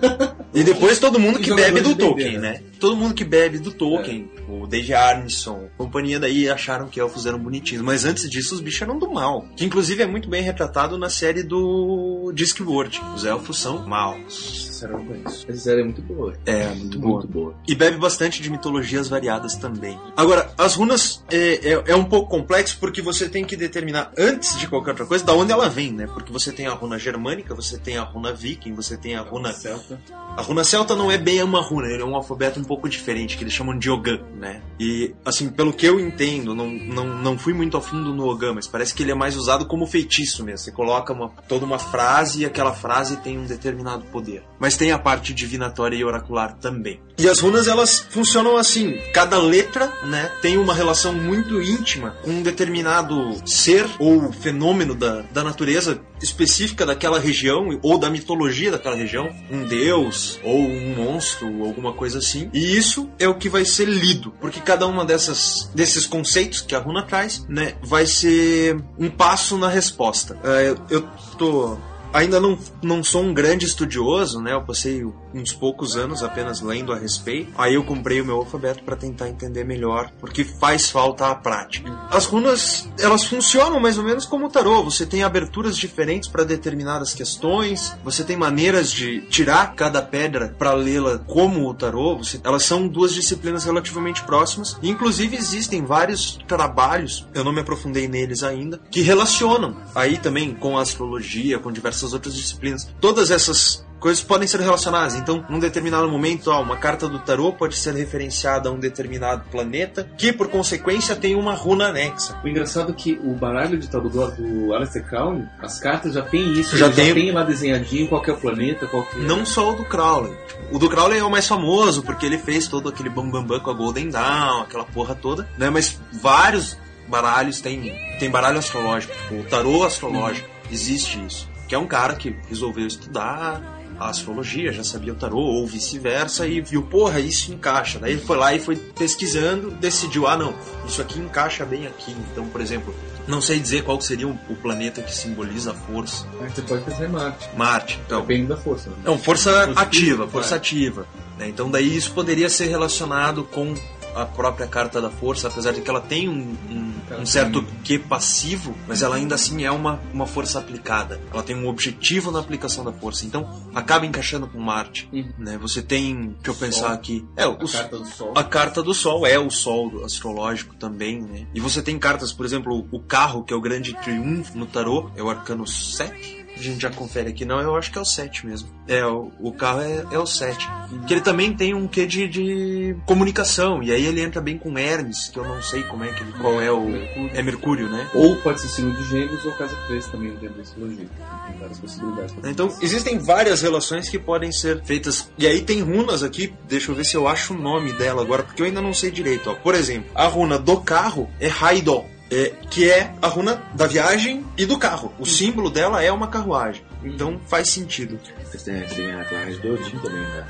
e depois todo mundo que bebe do Tolkien, né? né? Todo mundo que bebe do Tolkien, o Dave Arneson, companhia daí acharam que elfos eram bonitinhos. Mas antes disso, os bichos eram do mal. Que inclusive é muito bem retratado na série do Discworld. Os elfos são maus. Essa série eu não conheço. Essa série é muito boa. É, muito boa. Muito boa. E bebe bastante de mitologias variadas também. Agora, as runas é, é, é um pouco complexo porque você tem que determinar, antes de qualquer outra coisa, da onde ela vem, né? Porque você tem a runa germânica, você tem a runa viking, você tem a runa. Celta. A runa celta não é bem uma runa, ele é um alfabeto um pouco diferente, que eles chamam de Ogan, né? E, assim, pelo que eu entendo, não, não, não fui muito a fundo no Ogan, mas parece que ele é mais usado como feitiço mesmo. Você coloca uma, toda uma frase e aquela frase tem um determinado poder. Mas tem a parte divinatória e oracular também. também. E as runas elas funcionam assim, cada letra, né, tem uma relação muito íntima com um determinado ser ou fenômeno da, da natureza específica daquela região ou da mitologia daquela região, um deus ou um monstro alguma coisa assim. E isso é o que vai ser lido, porque cada uma dessas desses conceitos que a runa traz, né, vai ser um passo na resposta. É, eu tô Ainda não, não sou um grande estudioso, né? Eu passei uns poucos anos apenas lendo a respeito. Aí eu comprei o meu alfabeto para tentar entender melhor, porque faz falta a prática. As runas, elas funcionam mais ou menos como o tarô. Você tem aberturas diferentes para determinadas questões, você tem maneiras de tirar cada pedra para lê-la como o tarô. Você, elas são duas disciplinas relativamente próximas. E, inclusive existem vários trabalhos, eu não me aprofundei neles ainda, que relacionam aí também com a astrologia, com diversas outras disciplinas. Todas essas coisas podem ser relacionadas. Então, num determinado momento, ó, uma carta do tarô pode ser referenciada a um determinado planeta, que por consequência tem uma runa anexa. O engraçado é que o baralho de tarô do, Aleister Crowley, as cartas já tem isso, Já tem- já tem lá desenhadinho qual é o planeta, qual é... Não só o do Crowley. O do Crowley é o mais famoso, porque ele fez todo aquele bambambam bam, bam com a Golden Dawn, aquela porra toda, né? Mas vários baralhos tem, tem baralho astrológico, o tarô astrológico, existe isso. Que é um cara que resolveu estudar a astrologia, já sabia o tarô, ou vice-versa, e viu, porra, isso encaixa. Daí ele foi lá e foi pesquisando, decidiu, ah não, isso aqui encaixa bem aqui. Então, por exemplo, não sei dizer qual seria o, planeta que simboliza a força. Mas você pode pensar em Marte. Marte, então. Depende da força. Né? Não, força Força ativa, força vai. ativa. né? Então daí isso poderia ser relacionado com a própria carta da força, apesar de que ela tem um, um- um certo quê passivo, mas ela ainda assim é uma, uma força aplicada. Ela tem um objetivo na aplicação da força. Então acaba encaixando com Marte. Uhum. Né? Você tem, deixa eu pensar Sol. aqui. É, o, A carta do Sol. a carta do Sol é o Sol astrológico também, né? E você tem cartas, por exemplo, o carro, que é o grande triunfo no tarô, é o arcano 7. A gente já confere aqui, não, eu acho que é o 7 mesmo. É, o, o carro é, é o 7. Que ele também tem um quê de, de comunicação, e aí ele entra bem com Hermes, que eu não sei como é que ele, qual é o. Mercúrio. É Mercúrio, né? Ou pode ser signo de gêmeos ou casa 3 também dentro da astrologia. Tem várias possibilidades. Então, existem várias relações que podem ser feitas. E aí tem runas aqui, deixa eu ver se eu acho o nome dela agora, porque eu ainda não sei direito. Ó. Por exemplo, a runa do carro é Haidó, é, que é a runa da viagem e do carro. O símbolo dela é uma carruagem. Então faz sentido. Tem, tem a Clarice do Odin também, né?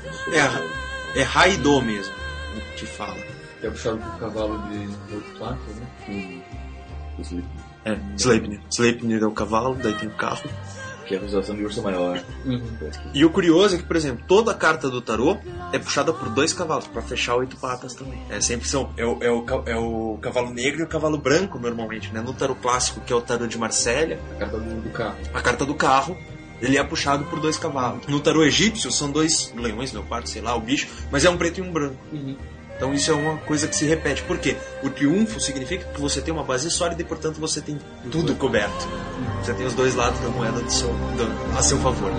É, é mesmo que fala. Que é puxado por cavalo de outro plato, né? Os- É, Sleipnir. Sleipnir é o cavalo, daí tem o carro. Que é a visualização de urso maior. E o curioso é que, por exemplo, toda a carta do tarô é puxada por dois cavalos, pra fechar oito patas também. É sempre são. É o, é, o, é o cavalo negro e o cavalo branco, normalmente, né? No tarô clássico, que é o tarô de Marsella, A carta do, do carro. a carta do carro. Ele é puxado por dois cavalos. No tarô egípcio são dois leões, leopardo, sei lá, o bicho, mas é um preto e um branco. Então isso é uma coisa que se repete. Por quê? O triunfo significa que você tem uma base sólida e, portanto, você tem tudo coberto. Você tem os dois lados da moeda do seu, do- a seu favor.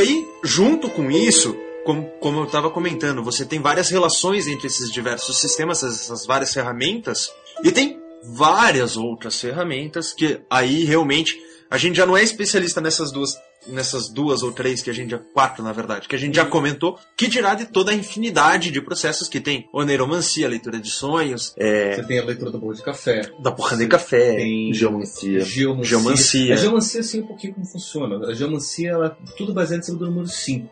Aí, junto com isso, como, como eu estava comentando, você tem várias relações entre esses diversos sistemas, essas, várias ferramentas, e tem várias outras ferramentas que aí realmente a gente já não é especialista nessas duas nessas duas ou três que a gente já quatro na verdade que a gente já comentou que dirá de toda a infinidade de processos que tem oneiromancia leitura de sonhos é, Você tem a leitura do bolo de café. da porra de café Tem Geomancia. geomancia. Geomancia. A geomancia, assim, um pouquinho como funciona. A geomancia, ela é tudo baseado em cima do número 5.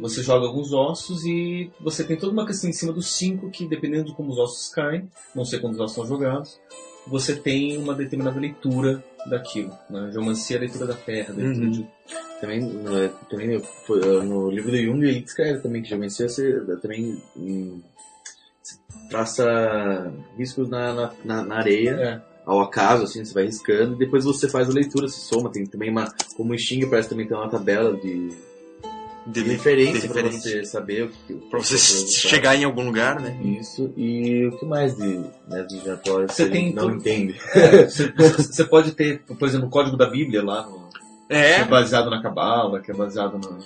Você joga alguns ossos e você tem toda uma questão em cima dos 5 que, dependendo de como os ossos caem, não sei quando os ossos são jogados, você tem uma determinada leitura daquilo. Né? Geomancia é a leitura da terra, leitura Uhum. de Também, eh, também foi, eh, no livro do Jung ele descreve também que geometria você também hum, você traça riscos na, na, na- na areia, É. ao acaso, assim, você vai riscando, e depois você faz a leitura, se soma, tem também uma, como o Sting parece também tem uma tabela de, de referência para você saber o que Pra você que chegar em algum lugar, né? Isso, e o que mais de né, de giratório Você tem não entende? Você, você pode ter, por exemplo, o código da Bíblia lá, no- que é É, baseado na Cabala, que é baseado no.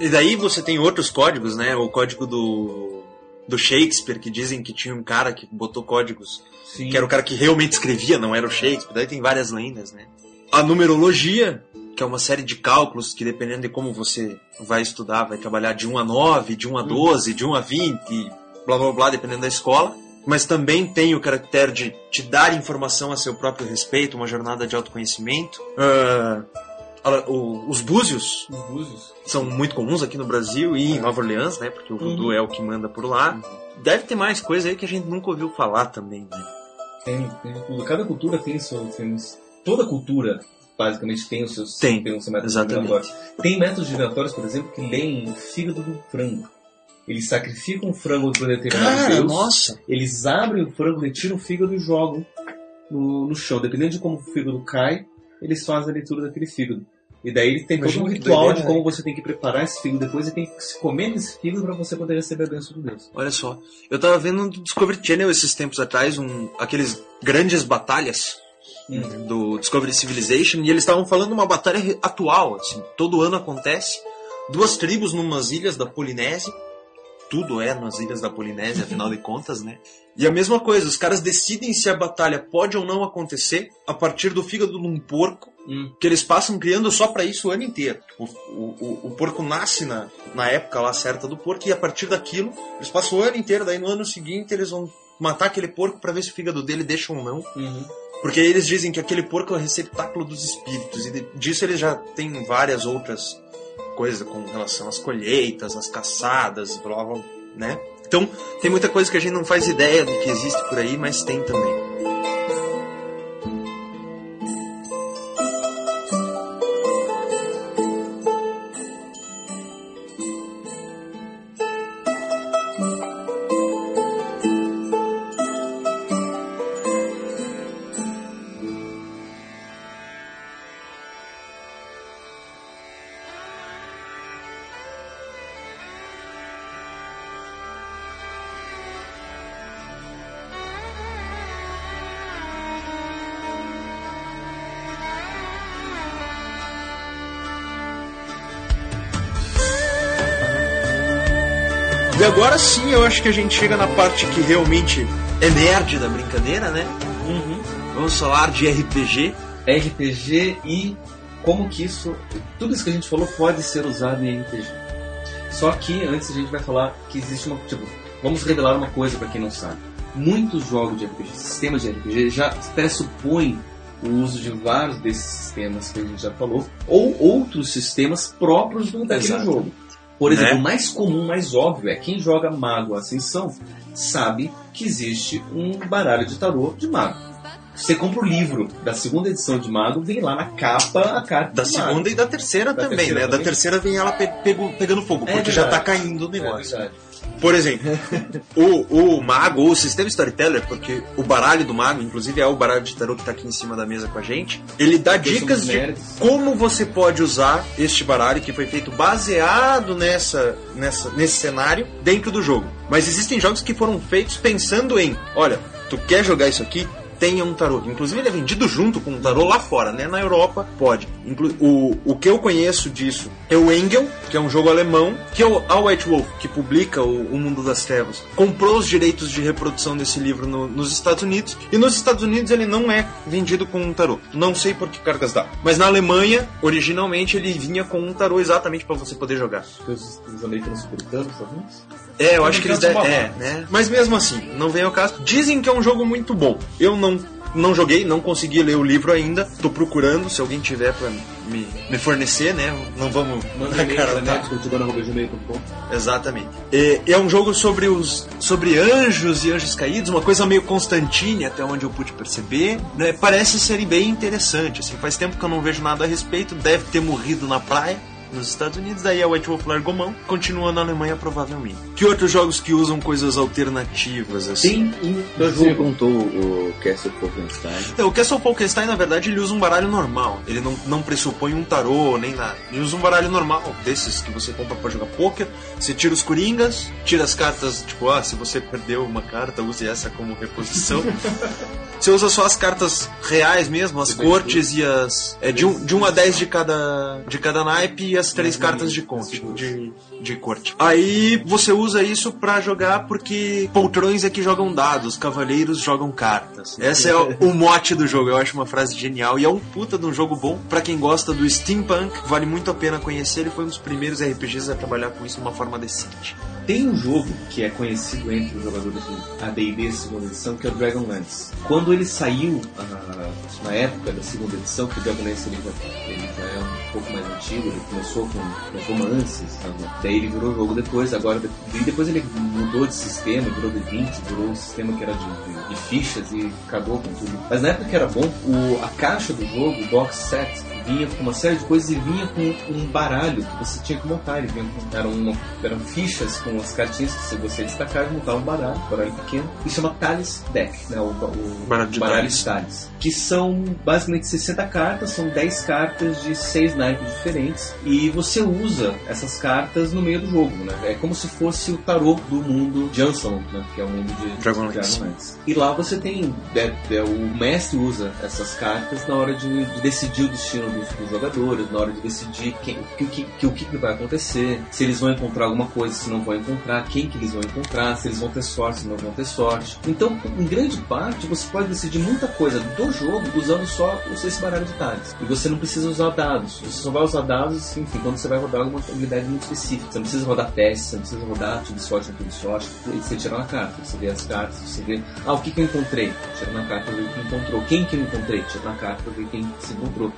e daí você tem outros códigos, né? O código do, do Shakespeare, que dizem que tinha um cara que botou códigos Sim. que era o cara que realmente escrevia, não era o Shakespeare. Daí tem várias lendas, né? A numerologia, que é uma série de cálculos que dependendo de como você vai estudar, vai trabalhar de 1 a 9, de 1 a 12, de 1 a 20, blá blá blá, dependendo da escola. Mas também tem o caractere de te dar informação a seu próprio respeito, uma jornada de autoconhecimento. O- os búzios Os búzios. são muito comuns aqui no Brasil e em Nova Orleans, né? Porque o voodoo Uhum. é o que manda por lá. Deve ter mais coisa aí que a gente nunca ouviu falar também, né? Tem, tem tudo. Cada cultura tem seus. Toda cultura, basicamente, tem os seus, Tem, os seus métodos exatamente. giratórios. Tem métodos giratórios, por exemplo, que leem o fígado do frango. Eles sacrificam o frango para determinado Cara, deus. nossa! Eles abrem o frango, retiram o fígado e jogam no, no chão. Dependendo de como o fígado cai, eles fazem a leitura daquele fígado. E daí ele tem todo Imagina um que ritual doideira, de como você tem que preparar esse fígado depois e tem que se comer nesse fígado para você poder receber a bênção do Deus. Olha só, eu tava vendo no Discovery Channel esses tempos atrás, um, aqueles grandes batalhas do Discovery Civilization, e eles estavam falando uma batalha atual, assim, todo ano acontece. Duas tribos numas ilhas da Polinésia, tudo é nas ilhas da Polinésia, afinal de contas, né? E a mesma coisa, os caras decidem se a batalha pode ou não acontecer a partir do fígado de um porco Hum. que eles passam criando só pra isso o ano inteiro. O, o, o, o porco nasce na, na época lá certa do porco e a partir daquilo eles passam o ano inteiro. Daí no ano seguinte eles vão matar aquele porco pra ver se o fígado dele deixa ou não. Uhum. Porque eles dizem que aquele porco é o receptáculo dos espíritos e disso eles já têm várias outras coisas com relação às colheitas, às caçadas, blá blá, né? Então tem muita coisa que a gente não faz ideia do que existe por aí, mas tem também. Agora sim eu acho que a gente chega na parte que realmente é nerd da brincadeira, né? Vamos falar de RPG. RPG e como que isso. Tudo isso que a gente falou pode ser usado em RPG. Só que antes a gente vai falar que existe uma. Tipo, vamos revelar uma coisa para quem não sabe. Muitos jogos de RPG, sistemas de RPG, já pressupõem o uso de vários desses sistemas que a gente já falou, ou outros sistemas próprios do, daquele Exato. jogo. Por exemplo, Né? o mais comum, mais óbvio, é quem joga Mago Ascensão sabe que existe um baralho de tarô de mago. Você compra o livro da segunda edição de Mago, vem lá na capa a carta Da segunda e da terceira Da também, terceira né? Da também? terceira vem ela pe- pegando fogo, É porque já tá verdade. caindo o É negócio. verdade. Por exemplo, o, o mago, ou o sistema Storyteller, porque o baralho do mago, inclusive é o baralho de tarô que tá aqui em cima da mesa com a gente, ele dá Porque dicas de nerds. como você pode usar este baralho que foi feito baseado nessa, nessa, nesse cenário dentro do jogo. Mas existem jogos que foram feitos pensando em, olha, tu quer jogar isso aqui? Tenha um tarô. Inclusive ele é vendido junto com um tarô lá fora, né? Na Europa pode. Inclu o, o que eu conheço disso é o Engel, que é um jogo alemão, que é o, a White Wolf, que publica o, o Mundo das Trevas, comprou os direitos de reprodução desse livro no- nos Estados Unidos, e nos Estados Unidos ele não é vendido com um tarô. Não sei por que cargas dá. Mas na Alemanha, originalmente, ele vinha com um tarô exatamente para você poder jogar. Os, os americanos? É, eu acho que eles devem. É, né? Mas mesmo assim, não vem ao caso. Dizem que é um jogo muito bom. Eu não não joguei, não consegui ler o livro ainda. Tô procurando, se alguém tiver pra me, me fornecer, né? Não vamos Manda na e-mail cara nerdcultura.gmail.com. Exatamente. É, é um jogo sobre os sobre anjos e anjos caídos, uma coisa meio Constantine, até onde eu pude perceber. né? Parece ser bem interessante. Assim, faz tempo que eu não vejo nada a respeito. Deve ter morrido na praia. Nos Estados Unidos, daí a White Wolf largou mão, continua na Alemanha provavelmente. Que outros jogos que usam coisas alternativas assim? Tem um Você jogo. contou o Castle Wolfenstein. Então, o Castle Polkenstein, na verdade, ele usa um baralho normal. Ele não, não pressupõe um tarô nem nada. Ele usa um baralho normal, desses que você compra pra jogar poker. Você tira os coringas, tira as cartas, tipo, ah, se você perdeu uma carta, use essa como reposição. você usa só as cartas reais mesmo, as cortes e as. É, de, um, de 1 a 10 de cada, de cada naipe e as três cartas de conte, de, de corte. Aí você usa isso pra jogar porque poltrões é que jogam dados, cavaleiros jogam cartas. Esse é o, o mote do jogo, eu acho uma frase genial e é um puta de um jogo bom pra quem gosta do steampunk, vale muito a pena conhecer, ele foi um dos primeiros RPGs a trabalhar com isso de uma forma decente. Tem um jogo que é conhecido entre os jogadores de AD&D segunda edição, que é o Dragonlance. Quando ele saiu ah, na época da segunda edição, que o Dragonlance ele já, ele já é um pouco mais antigo, ele começou com, com romances, sabe? daí ele virou jogo depois, agora e depois ele mudou de sistema, virou D20, virou um sistema que era de, de- de fichas e acabou com tudo. Mas na época que era bom, o, a caixa do jogo, o box set, vinha com uma série de coisas e vinha com um baralho que você tinha que montar. Ele vinha eram, uma- eram fichas com as cartinhas que se você destacar, montava um baralho, um baralho pequeno, e chama Talis Deck, né? O, o Baralho de baralho Talis. Que são basicamente 60 cartas, são 10 cartas de 6 naipes diferentes, e você usa essas cartas no meio do jogo, né? É como se fosse o tarô do mundo de Anselm, né? Que é o mundo de Dragonlance. Dragonlance. E lá você tem. é, é, o mestre usa essas cartas na hora de, de decidir o destino dos, dos jogadores, na hora de decidir quem, que, que, que- o que, que vai acontecer, se eles vão encontrar alguma coisa, se não vão encontrar, quem que eles vão encontrar, se eles vão ter sorte, se não vão ter sorte. Então, em grande parte, você pode decidir muita coisa do jogo usando só esse baralho de detalhes. E você não precisa usar dados. Você só vai usar dados, enfim, quando você vai rodar alguma habilidade muito específica. Você não precisa rodar testes, você não precisa rodar tive sorte, tive sorte. Você tira na carta, você vê as cartas, você vê, ah, o que, que eu encontrei? Tira na carta, ver o que encontrou. Quem que eu encontrei? Tira na carta, ver quem se encontrou.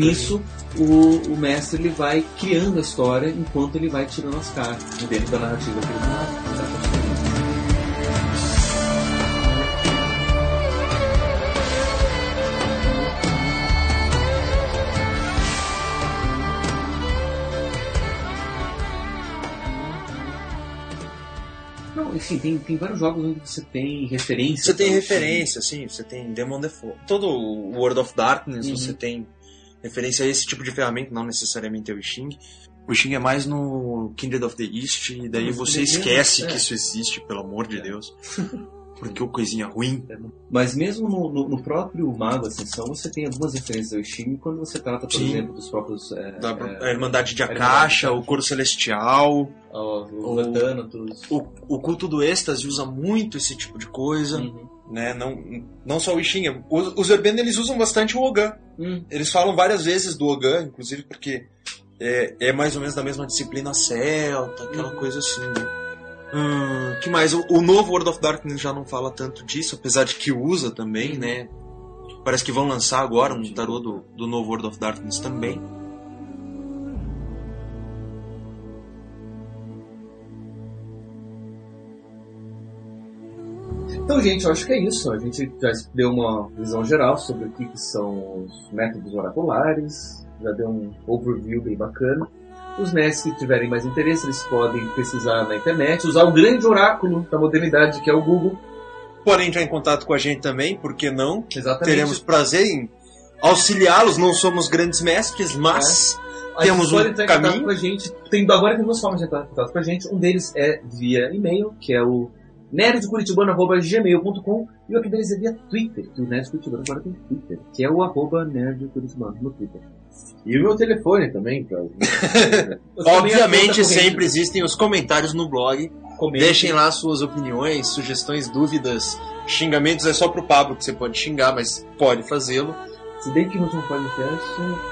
Nisso, o, o mestre ele vai criando a história enquanto ele vai tirando as cartas dentro da narrativa que ele está. Não, enfim, tem, tem vários jogos onde você tem referência. Você tem ao referência, sim, você tem Demon Default. Todo o World of Darkness Uhum. você tem referência a esse tipo de ferramenta, não necessariamente ao Xing. O Xing é mais no Kindred of the East, e daí você esquece é. que isso existe, pelo amor de É. Deus. Porque o coisinha ruim. Mas mesmo no, no- no próprio Mago Ascensão, você tem algumas referências ao Steam quando você trata, por Sim. exemplo, dos próprios. É, Da, é, a Irmandade de Irmandade Akasha, o Coro Celestial, o- o o, o culto do êxtase usa muito esse tipo de coisa. Uhum. Né? Não, não só o Xing. Os, os Urbano eles usam bastante o Ogan. Hum. Eles falam várias vezes do Ogan, inclusive porque é, é mais ou menos da mesma disciplina celta, aquela coisa assim. né? Hum, que mais? O, o novo World of Darkness já não fala tanto disso, apesar de que usa também, né? Parece que vão lançar agora um tarô do, do novo World of Darkness também. Então, gente, eu acho que é isso. A gente já deu uma visão geral sobre o que, que são os métodos oraculares, já deu um overview bem bacana. Os nerds que tiverem mais interesse, eles podem pesquisar na internet, usar o grande oráculo da modernidade, que é o Google. Podem entrar em contato com a gente também, por que não? Exatamente. Teremos prazer em auxiliá-los. Não somos grandes mestres, mas gente temos um entrar em contato caminho. com a gente. Tem, agora tem duas formas de entrar em contato com a gente. Um deles é via e-mail, que é o nerdcuritibano.gmail.com e o outro deles é via Twitter, que o Nerd Curitibano agora tem Twitter, que é o arroba nerdcuritibano no Twitter. E o meu telefone também, pra... Obviamente sempre existem os comentários no blog. Comentem. Deixem lá suas opiniões, sugestões, dúvidas, xingamentos. É só pro Pablo que você pode xingar, mas pode fazê-lo. Se bem que no último podcast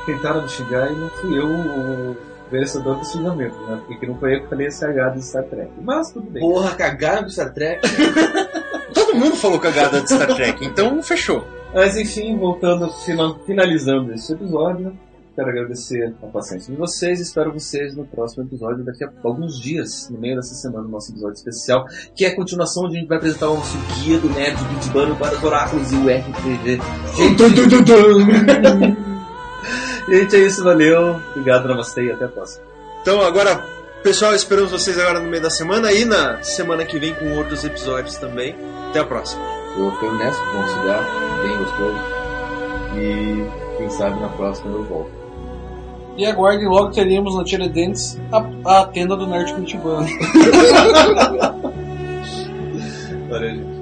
tentaram me xingar e não fui eu o vencedor do xingamento, né? Porque não foi eu que falei esse H do Star Trek. Mas tudo bem. Porra, cagaram com Star Trek. Todo mundo falou cagada de Star Trek, então fechou. Mas enfim, voltando, fina- finalizando esse episódio, quero agradecer a paciência de vocês. Espero vocês no próximo episódio, daqui a alguns dias, no meio dessa semana, no nosso episódio especial, que é a continuação onde a gente vai apresentar o nosso guia do Nerd Bitbano para os oráculos e o RPG. Gente, gente, é isso, valeu. Obrigado, Namastê e até a próxima. Então agora, pessoal, esperamos vocês agora no meio da semana e na semana que vem com outros episódios também. Até a próxima. Eu fico nessa, bom cigarro, bem gostoso. E quem sabe na próxima eu volto. E aguarde, logo teremos na Tiradentes a, a tenda do Nerd Curitibano. Valeu, gente.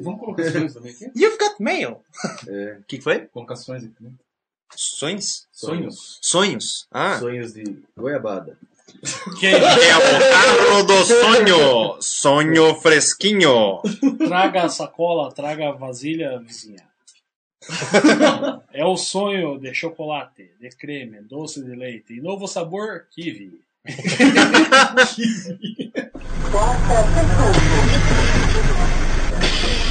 Vamos colocar sonhos também aqui? You've got mail. É, O que que foi? Colocações aqui, né? Sonhos? Sonhos. Sonhos? Ah. Sonhos de goiabada. Quem É o carro do sonho. Sonho fresquinho. traga a sacola, traga a vasilha, vizinha. É o sonho de chocolate, de creme, doce de leite e novo sabor kiwi. Qual Thank you.